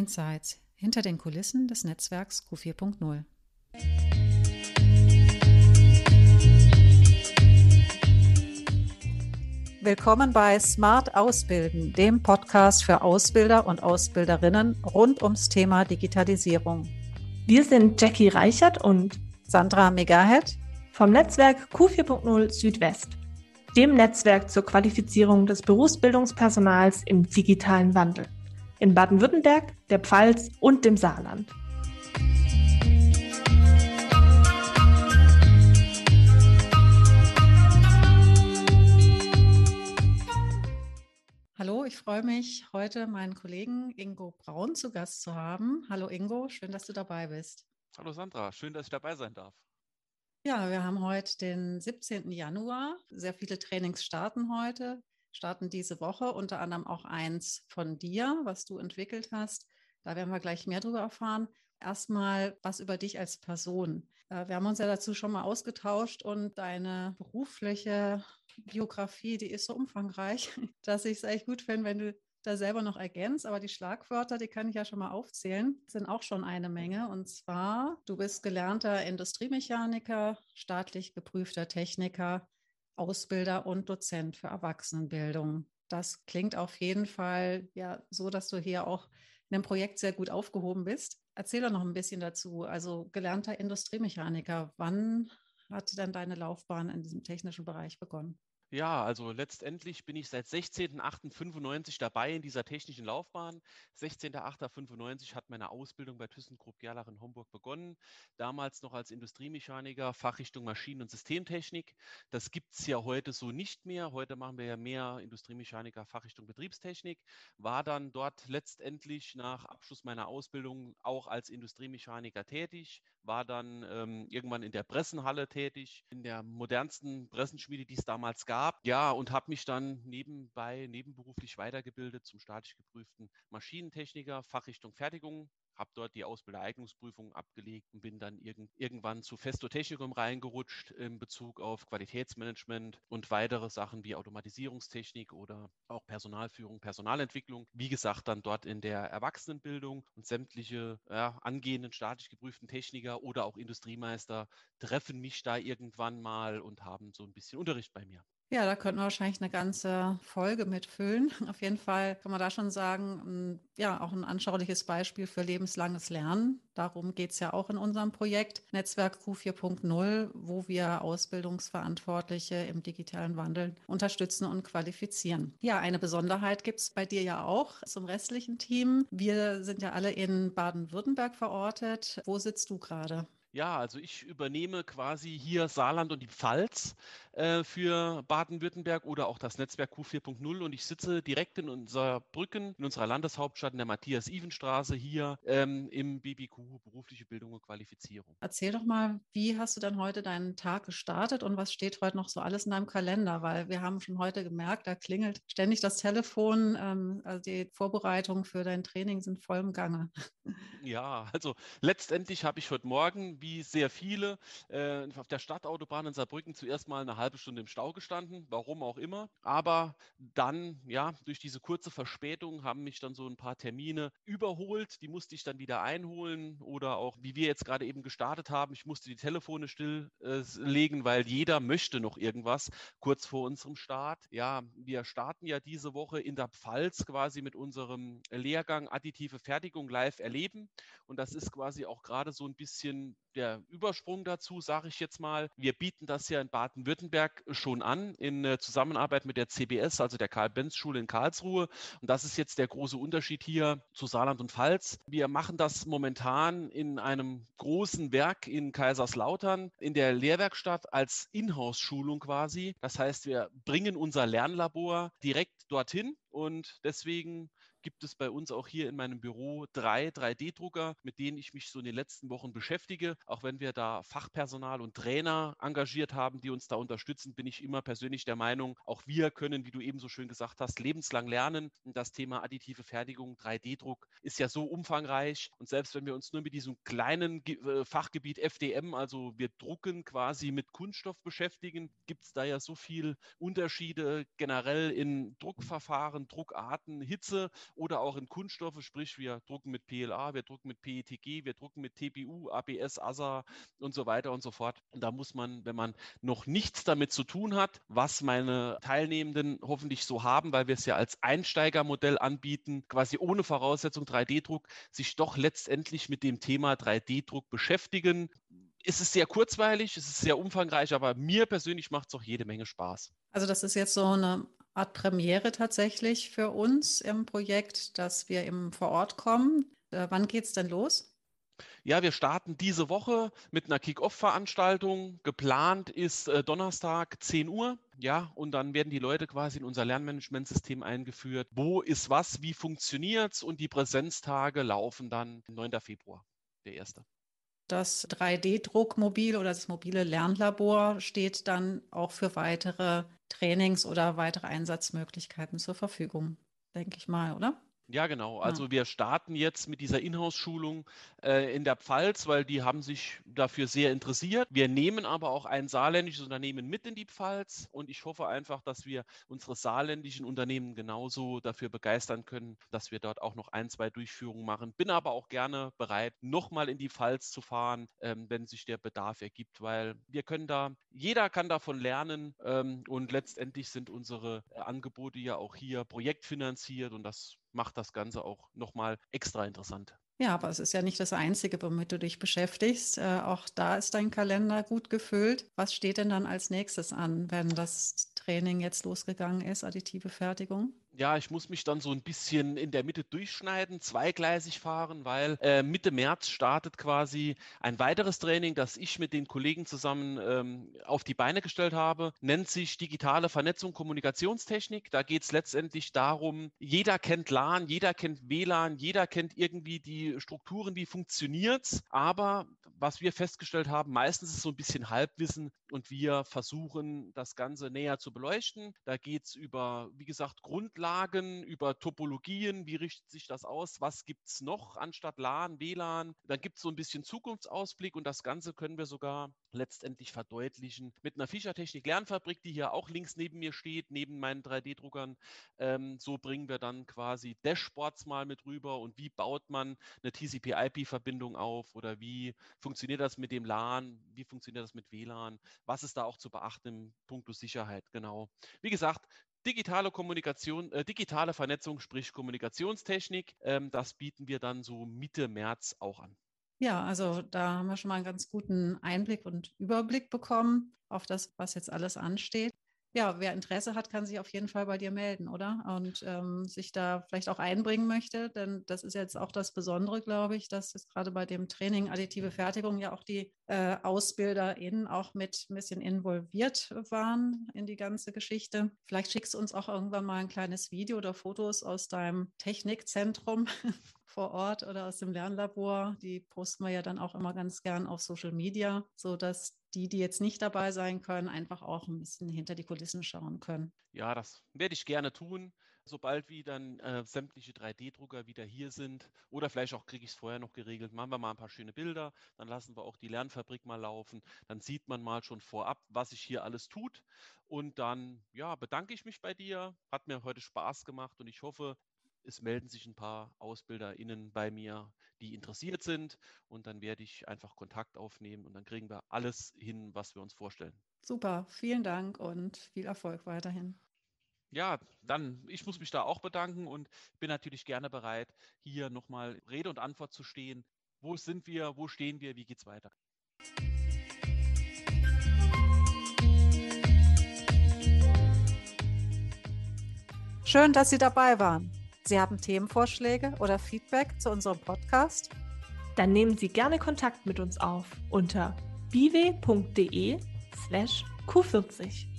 Insights hinter den Kulissen des Netzwerks Q4.0. Willkommen bei Smart Ausbilden, dem Podcast für Ausbilder und Ausbilderinnen rund ums Thema Digitalisierung. Wir sind Jackie Reichert und Sandra Megahead vom Netzwerk Q4.0 Südwest, dem Netzwerk zur Qualifizierung des Berufsbildungspersonals im digitalen Wandel in Baden-Württemberg, der Pfalz und dem Saarland. Hallo, ich freue mich, heute meinen Kollegen Ingo Braun zu Gast zu haben. Hallo Ingo, schön, dass du dabei bist. Hallo Sandra, schön, dass ich dabei sein darf. Ja, wir haben heute den 17. Januar. Sehr viele Trainings starten heute, starten diese Woche, unter anderem auch eins von dir, was du entwickelt hast. Da werden wir gleich mehr darüber erfahren. Erstmal was über dich als Person. Äh, wir haben uns ja dazu schon mal ausgetauscht und deine berufliche Biografie, die ist so umfangreich, dass ich es echt gut finde, wenn du da selber noch ergänzt, aber die Schlagwörter, die kann ich ja schon mal aufzählen, sind auch schon eine Menge. Und zwar, du bist gelernter Industriemechaniker, staatlich geprüfter Techniker, Ausbilder und Dozent für Erwachsenenbildung. Das klingt auf jeden Fall ja so, dass du hier auch in dem Projekt sehr gut aufgehoben bist. Erzähl doch noch ein bisschen dazu. Also gelernter Industriemechaniker, wann hat denn deine Laufbahn in diesem technischen Bereich begonnen? Ja, also letztendlich bin ich seit 16.08.95 dabei in dieser technischen Laufbahn. 16.08.95 hat meine Ausbildung bei ThyssenKrupp Gerlach in Homburg begonnen. Damals noch als Industriemechaniker, Fachrichtung Maschinen- und Systemtechnik. Das gibt es ja heute so nicht mehr. Heute machen wir ja mehr Industriemechaniker, Fachrichtung Betriebstechnik. War dann dort letztendlich nach Abschluss meiner Ausbildung auch als Industriemechaniker tätig. War dann ähm, irgendwann in der Pressenhalle tätig, in der modernsten Pressenschmiede, die es damals gab gab. Ja, und habe mich dann nebenbei, nebenberuflich weitergebildet zum staatlich geprüften Maschinentechniker, Fachrichtung Fertigung, habe dort die Ausbildereignungsprüfung abgelegt und bin dann irgend, irgendwann zu Festo Technikum reingerutscht in Bezug auf Qualitätsmanagement und weitere Sachen wie Automatisierungstechnik oder auch Personalführung, Personalentwicklung. Wie gesagt, dann dort in der Erwachsenenbildung und sämtliche ja, angehenden staatlich geprüften Techniker oder auch Industriemeister treffen mich da irgendwann mal und haben so ein bisschen Unterricht bei mir. Ja, da könnten wir wahrscheinlich eine ganze Folge mitfüllen. Auf jeden Fall kann man da schon sagen, ja, auch ein anschauliches Beispiel für lebenslanges Lernen. Darum geht es ja auch in unserem Projekt Netzwerk Q4.0, wo wir Ausbildungsverantwortliche im digitalen Wandel unterstützen und qualifizieren. Ja, eine Besonderheit gibt es bei dir ja auch zum restlichen Team. Wir sind ja alle in Baden-Württemberg verortet. Wo sitzt du gerade? Ja, also ich übernehme quasi hier Saarland und die Pfalz äh, für Baden-Württemberg oder auch das Netzwerk Q4.0 und ich sitze direkt in unserer Brücken, in unserer Landeshauptstadt in der Matthias-Even-Straße hier ähm, im BBQ Berufliche Bildung und Qualifizierung. Erzähl doch mal, wie hast du denn heute deinen Tag gestartet und was steht heute noch so alles in deinem Kalender? Weil wir haben schon heute gemerkt, da klingelt ständig das Telefon. Ähm, also die Vorbereitungen für dein Training sind voll im Gange. Ja, also letztendlich habe ich heute Morgen wie sehr viele äh, auf der Stadtautobahn in Saarbrücken zuerst mal eine halbe Stunde im Stau gestanden, warum auch immer. Aber dann, ja, durch diese kurze Verspätung haben mich dann so ein paar Termine überholt. Die musste ich dann wieder einholen oder auch, wie wir jetzt gerade eben gestartet haben, ich musste die Telefone stilllegen, äh, weil jeder möchte noch irgendwas kurz vor unserem Start. Ja, wir starten ja diese Woche in der Pfalz quasi mit unserem Lehrgang Additive Fertigung live erleben. Und das ist quasi auch gerade so ein bisschen der Übersprung dazu, sage ich jetzt mal. Wir bieten das ja in Baden-Württemberg schon an, in äh, Zusammenarbeit mit der CBS, also der Karl-Benz-Schule in Karlsruhe. Und das ist jetzt der große Unterschied hier zu Saarland und Pfalz. Wir machen das momentan in einem großen Werk in Kaiserslautern, in der Lehrwerkstatt als Inhouse-Schulung quasi. Das heißt, wir bringen unser Lernlabor direkt dorthin und deswegen gibt es bei uns auch hier in meinem Büro drei 3D-Drucker, mit denen ich mich so in den letzten Wochen beschäftige. Auch wenn wir da Fachpersonal und Trainer engagiert haben, die uns da unterstützen, bin ich immer persönlich der Meinung, auch wir können, wie du eben so schön gesagt hast, lebenslang lernen. Das Thema additive Fertigung, 3D-Druck ist ja so umfangreich. Und selbst wenn wir uns nur mit diesem kleinen äh, Fachgebiet FDM, also wir drucken quasi mit Kunststoff beschäftigen, gibt es da ja so viel Unterschiede generell in Druckverfahren, Druckarten, Hitze oder auch in Kunststoffe, sprich wir drucken mit PLA, wir drucken mit PETG, wir drucken mit TPU, ABS, ASA und so weiter und so fort. Und da muss man, wenn man noch nichts damit zu tun hat, was meine Teilnehmenden hoffentlich so haben, weil wir es ja als Einsteigermodell anbieten, quasi ohne Voraussetzung 3D-Druck, sich doch letztendlich mit dem Thema 3D-Druck beschäftigen. Es ist sehr kurzweilig, es ist sehr umfangreich, aber mir persönlich macht es auch jede Menge Spaß. Also das ist jetzt so eine Art Premiere tatsächlich für uns im Projekt, dass wir eben vor Ort kommen. Äh, wann geht es denn los? Ja, wir starten diese Woche mit einer Kick-Off-Veranstaltung. Geplant ist äh, Donnerstag 10 Uhr. Ja, und dann werden die Leute quasi in unser Lernmanagementsystem eingeführt. Wo ist was, wie funktioniert es? Und die Präsenztage laufen dann 9. Februar, der erste. Das 3D-Druckmobil oder das mobile Lernlabor steht dann auch für weitere Trainings oder weitere Einsatzmöglichkeiten zur Verfügung, denke ich mal, oder? Ja, genau. Also ja. wir starten jetzt mit dieser Inhouse-Schulung äh, in der Pfalz, weil die haben sich dafür sehr interessiert. Wir nehmen aber auch ein saarländisches Unternehmen mit in die Pfalz und ich hoffe einfach, dass wir unsere saarländischen Unternehmen genauso dafür begeistern können, dass wir dort auch noch ein, zwei Durchführungen machen. Bin aber auch gerne bereit, nochmal in die Pfalz zu fahren, ähm, wenn sich der Bedarf ergibt, weil wir können da, jeder kann davon lernen ähm, und letztendlich sind unsere äh, Angebote ja auch hier projektfinanziert und das macht das Ganze auch nochmal extra interessant. Ja, aber es ist ja nicht das Einzige, womit du dich beschäftigst. Äh, auch da ist dein Kalender gut gefüllt. Was steht denn dann als nächstes an, wenn das Training jetzt losgegangen ist, additive Fertigung? Ja, ich muss mich dann so ein bisschen in der Mitte durchschneiden, zweigleisig fahren, weil äh, Mitte März startet quasi ein weiteres Training, das ich mit den Kollegen zusammen ähm, auf die Beine gestellt habe, nennt sich digitale Vernetzung Kommunikationstechnik. Da geht es letztendlich darum, jeder kennt LAN, jeder kennt WLAN, jeder kennt irgendwie die Strukturen, wie funktioniert es. Aber was wir festgestellt haben, meistens ist so ein bisschen Halbwissen und wir versuchen, das Ganze näher zu beleuchten. Da geht es über, wie gesagt, Grundlagen über Topologien, wie richtet sich das aus, was gibt es noch anstatt LAN, WLAN. Dann gibt es so ein bisschen Zukunftsausblick und das Ganze können wir sogar letztendlich verdeutlichen mit einer Fischertechnik Lernfabrik, die hier auch links neben mir steht, neben meinen 3D-Druckern. Ähm, so bringen wir dann quasi Dashboards mal mit rüber und wie baut man eine TCP-IP-Verbindung auf oder wie funktioniert das mit dem LAN, wie funktioniert das mit WLAN, was ist da auch zu beachten im Punkto Sicherheit, genau. Wie gesagt, digitale Kommunikation, äh, digitale Vernetzung, sprich Kommunikationstechnik. Ähm, das bieten wir dann so Mitte März auch an. Ja, also da haben wir schon mal einen ganz guten Einblick und Überblick bekommen auf das, was jetzt alles ansteht ja, wer Interesse hat, kann sich auf jeden Fall bei dir melden, oder? Und ähm, sich da vielleicht auch einbringen möchte, denn das ist jetzt auch das Besondere, glaube ich, dass jetzt gerade bei dem Training additive Fertigung ja auch die äh, AusbilderInnen auch mit ein bisschen involviert waren in die ganze Geschichte. Vielleicht schickst du uns auch irgendwann mal ein kleines Video oder Fotos aus deinem Technikzentrum vor Ort oder aus dem Lernlabor. Die posten wir ja dann auch immer ganz gern auf Social Media, sodass die, die jetzt nicht dabei sein können, einfach auch ein bisschen hinter die Kulissen schauen können. Ja, das werde ich gerne tun. Sobald wie dann äh, sämtliche 3D-Drucker wieder hier sind oder vielleicht auch kriege ich es vorher noch geregelt, machen wir mal ein paar schöne Bilder, dann lassen wir auch die Lernfabrik mal laufen, dann sieht man mal schon vorab, was sich hier alles tut und dann ja, bedanke ich mich bei dir, hat mir heute Spaß gemacht und ich hoffe, es melden sich ein paar AusbilderInnen bei mir, die interessiert sind und dann werde ich einfach Kontakt aufnehmen und dann kriegen wir alles hin, was wir uns vorstellen. Super, vielen Dank und viel Erfolg weiterhin. Ja, dann, ich muss mich da auch bedanken und bin natürlich gerne bereit, hier nochmal Rede und Antwort zu stehen. Wo sind wir, wo stehen wir, wie geht's weiter? Schön, dass Sie dabei waren. Sie haben Themenvorschläge oder Feedback zu unserem Podcast? Dann nehmen Sie gerne Kontakt mit uns auf unter biwe.de slash q40.